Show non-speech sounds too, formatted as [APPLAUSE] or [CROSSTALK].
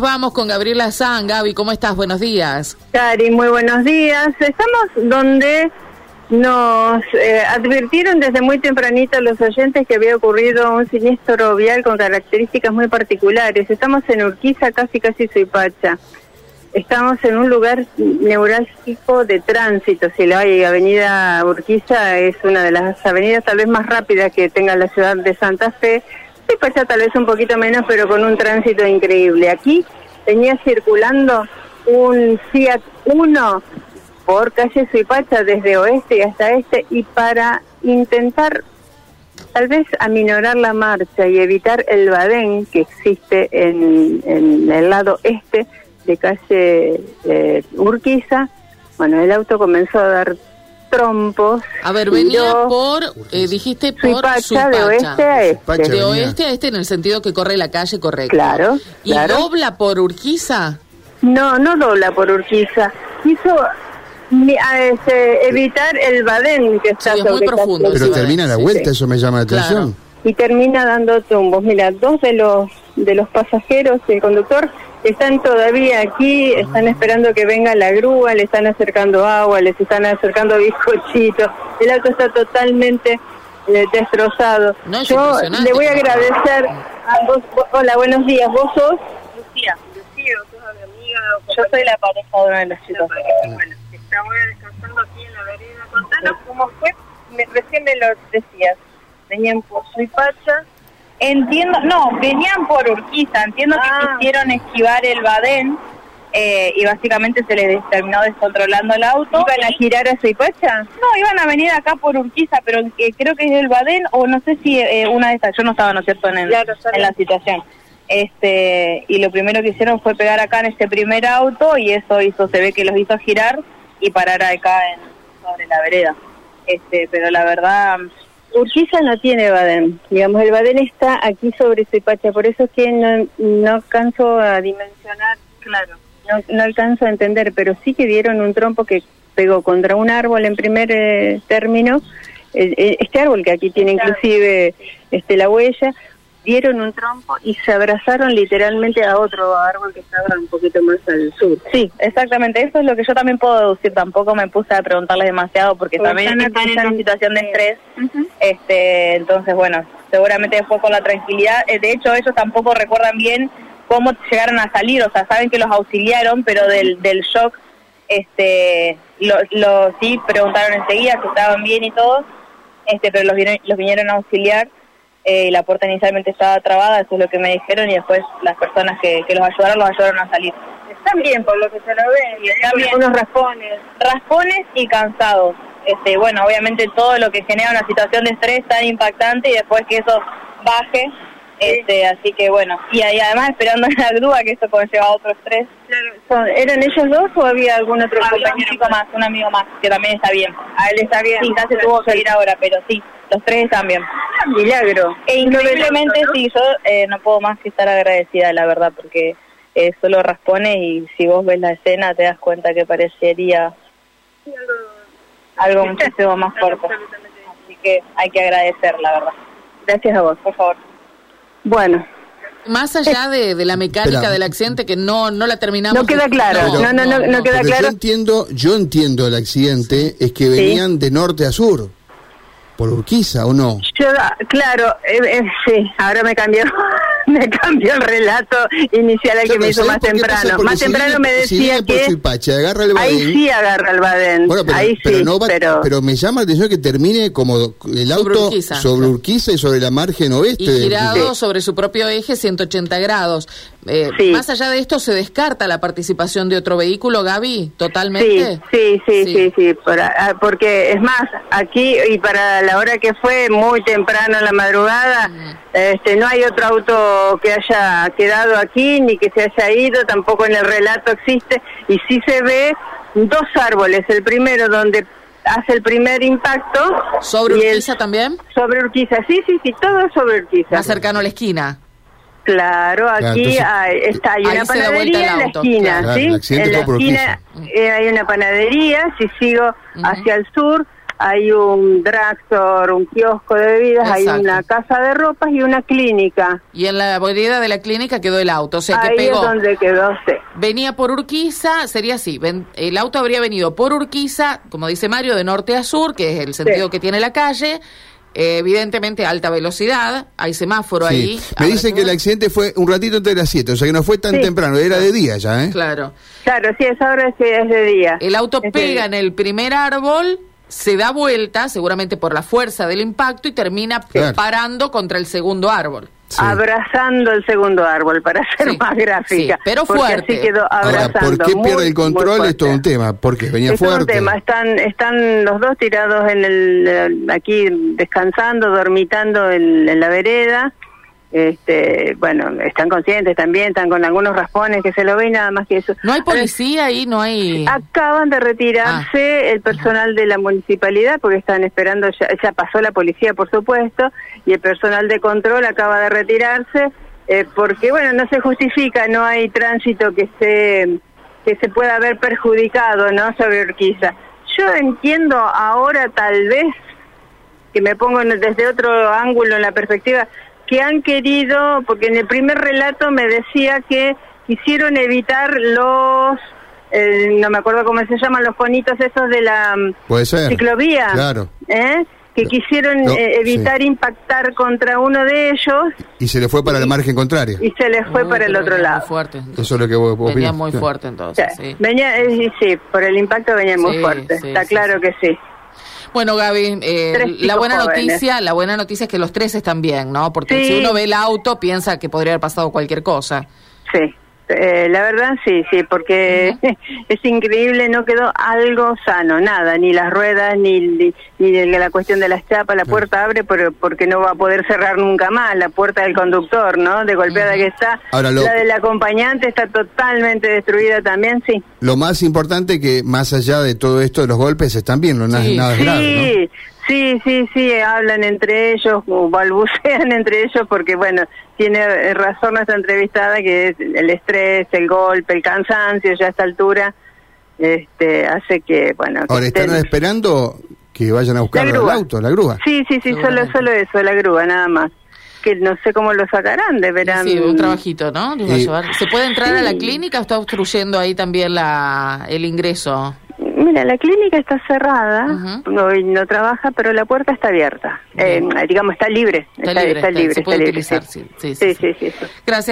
Vamos con Gabriela San. Gaby, ¿cómo estás? Buenos días. Cari, muy buenos días. Estamos donde nos eh, advirtieron desde muy tempranito los oyentes que había ocurrido un siniestro vial con características muy particulares. Estamos en Urquiza, casi casi Suipacha. Estamos en un lugar neurálgico de tránsito, si lo hay. Avenida Urquiza es una de las avenidas tal vez más rápidas que tenga la ciudad de Santa Fe Suipacha tal vez un poquito menos, pero con un tránsito increíble. Aquí venía circulando un Fiat 1 por calle Suipacha desde oeste hasta este y para intentar tal vez aminorar la marcha y evitar el badén que existe en, el lado este de calle eh, Urquiza, bueno, el auto comenzó a dar trompos. A ver, venía por, eh, dijiste por Suipacha, de oeste a este. de oeste a este en el sentido que corre la calle correcta. Claro, ¿Y dobla por Urquiza? No, no dobla por Urquiza. Quiso este, evitar el badén que está sí, es muy profundo. Pero termina la vuelta, eso me llama la atención. Y termina dando tumbos. Mira, dos de los de los pasajeros y el conductor están todavía aquí, están esperando que venga la grúa, le están acercando agua, les están acercando [LAUGHS] bizcochitos. El auto está totalmente eh, destrozado. Yo le voy a agradecer a vos, Hola, buenos días. ¿Vos sos? Lucía. Lucía, sos mi amiga. Yo soy la pareja de una de las chicas. Bueno, estamos descansando aquí en la vereda. Contanos cómo fue. recién me lo decías. Venían por Suipacha Entiendo, no, venían por Urquiza, entiendo que Ah. quisieron esquivar el Badén eh, y básicamente se les terminó descontrolando el auto. ¿Iban a girar a Suipacha? No, iban a venir acá por Urquiza, pero eh, creo que es el Badén o no sé si eh, una de estas, yo no estaba, ¿no es cierto?, en, el- Claro, en la situación. Este, y lo primero que hicieron fue pegar acá en este primer auto y eso hizo, se ve que los hizo girar y parar acá en, sobre la vereda. Este, pero la verdad, Urquiza no tiene Badén, digamos, el Badén está aquí sobre Suipacha, por eso es que no, no alcanzo a dimensionar, claro, no, no alcanzo a entender, pero sí que dieron un trompo que pegó contra un árbol en primer eh, término, eh, eh, este árbol que aquí tiene inclusive este la huella, dieron un trompo y se abrazaron literalmente a otro árbol que estaba un poquito más al sur. Sí, exactamente. Eso es lo que yo también puedo deducir. Tampoco me puse a preguntarles demasiado porque Porque también están están en una situación de estrés. este, entonces, bueno, seguramente después con la tranquilidad. eh, De hecho, ellos tampoco recuerdan bien cómo llegaron a salir. O sea, saben que los auxiliaron, pero del, del shock, este, lo, lo, sí preguntaron enseguida si estaban bien y todo. Este, pero los, vinieron- los vinieron a auxiliar. Eh, la puerta inicialmente estaba trabada, eso es lo que me dijeron, y después las personas que, que los ayudaron, los ayudaron a salir. Están bien, por lo que se lo ve, y Están bien. unos raspones. raspones y cansados. Este, bueno, obviamente todo lo que genera una situación de estrés tan impactante y después que eso baje, este, así que bueno, y ahí además esperando en [LAUGHS] la grúa que eso conlleva otro estrés. Son- ¿Eran ellos dos o había algún otro Había un compañero chico más, un amigo más, que también está bien. A él está bien. Sí, ya se tuvo que ir ahora, pero sí, los tres están bien. Milagro. E increíblemente sí, yo eh, no puedo más que estar agradecida, la verdad, porque eh, solo raspones y si vos ves la escena te das cuenta que parecería algo muchísimo más fuerte. Así que hay que agradecer, la verdad. Gracias a vos. Por favor. Bueno, Más allá de, de la mecánica Espera. del accidente, que no, no la terminamos. No queda claro. No, no, no, no queda claro. yo entiendo, yo entiendo el accidente, es que venían de norte a sur. ¿Por Urquiza o no? yo, claro, eh, eh, sí, ahora me cambió, [LAUGHS] me cambió el relato inicial al que Claro, me hizo ¿sabés más temprano. Más si temprano viene- me si decía por que Suipacha, agarra el ahí Badén. sí agarra el Badén. Bueno, pero, ahí pero sí, no va- pero, pero me llama la atención que termine como el auto Urquiza. sobre Urquiza y sobre la margen oeste. Y girado sobre su propio eje 180 grados. Eh, Sí. Más allá de esto, ¿se descarta la participación de otro vehículo, Gaby? Sí, ¿Totalmente? sí, sí, Sí. sí, sí, por a- ah, porque es más, aquí y para la hora que fue, muy temprano en la madrugada, este, no hay otro auto que haya quedado aquí ni que se haya ido, tampoco en el relato existe, y sí se ve dos árboles, el primero donde hace el primer impacto. ¿Sobre y el- Urquiza también? Sobre Urquiza, sí, sí, sí, todo es sobre Urquiza. Más cercano a la esquina. Claro, aquí entonces- hay, está, hay una panadería en la esquina, claro. ¿sí? en la esquina eh, hay una panadería, si sigo hacia el sur, hay un drugstore, un kiosco de bebidas, hay una casa de ropas y una clínica. Y en la vereda de la clínica quedó el auto, o sea que Ahí pegó. es donde quedó, sí. Venía por Urquiza, sería así, ven- el auto habría venido por Urquiza, como dice Mario, de norte a sur, que es el sentido que tiene la calle, eh, evidentemente alta velocidad, hay semáforo Sí. ahí. Me dicen que el accidente fue un ratito antes de las 7, o sea que no fue tan Sí. temprano, era de día ya, ¿eh? Claro. Claro, sí, esa hora sí es de día. El auto Es de pega en el primer árbol, se da vuelta, seguramente por la fuerza del impacto, y termina Claro. parando contra el segundo árbol. Sí. Abrazando el segundo árbol, para ser Sí, más gráfica. sí, pero porque fuerte. Así quedó Ahora, abrazando. ¿por qué muy, pierde el muy control? Es todo un fuerte. tema, porque venía Es todo un fuerte. tema. Están, están los dos tirados en el, aquí descansando, dormitando en, en la vereda. Este, bueno, están conscientes también, están con algunos raspones que se lo ven, nada más que eso. No hay policía ahí, no hay... Acaban de retirarse el personal de la municipalidad porque están esperando, ya, ya pasó la policía por supuesto, y el personal de control acaba de retirarse eh, porque bueno, no se justifica, no hay tránsito que se, que se pueda haber perjudicado ¿no? sobre Urquiza. Yo entiendo ahora tal vez, que me pongo desde otro ángulo en la perspectiva, que han querido, porque en el primer relato me decía que quisieron evitar los, eh, no me acuerdo cómo se llaman, los conitos esos de la mm, Puede ser. ciclovía, Claro. ¿eh? que No, quisieron no, eh, evitar impactar contra uno de ellos Y se le fue para la margen contraria. y se les fue para el otro venía lado. Muy fuerte. Eso es lo que vos, vos Venía opinás. muy Claro. fuerte O entonces, sea, sí. venía, eh, sí, por el impacto venía muy fuerte, sí, está sí, claro que sí. Bueno, Gaby, eh, la buena jóvenes. noticia, la buena noticia es que los tres están bien, ¿no? Porque Sí. si uno ve el auto piensa que podría haber pasado cualquier cosa. Sí, eh, la verdad sí, sí, porque [LAUGHS] es increíble, no quedó algo sano, nada, ni las ruedas, ni, ni, ni de la cuestión de las chapas, la puerta abre pero porque no va a poder cerrar nunca más, la puerta del conductor, ¿no? De golpeada que está. Ahora, lo- La del acompañante está totalmente destruida también, sí. Lo más importante que más allá de todo esto de los golpes están bien, no nada, Sí. nada grave, Sí, sí, sí, sí, hablan entre ellos, balbucean [LAUGHS] entre ellos, porque bueno, tiene razón nuestra entrevistada que es el estrés, el golpe, el cansancio ya a esta altura, este, hace que, bueno... Ahora, ¿están estén- esperando que vayan a buscar el auto, la grúa? Sí, sí, sí, solo, solo eso, la grúa, nada más. Que no sé cómo lo sacarán, deberán... Sí, un trabajito, ¿no? ¿Se puede entrar a la clínica o está obstruyendo ahí también la, el ingreso? Mira, la clínica está cerrada, Ujú. hoy no trabaja, pero la puerta está abierta. Eh, digamos, está libre. Está libre, está- libre, puede libre, utilizar, sí. sí, sí, sí, sí, sí, sí. Gracias.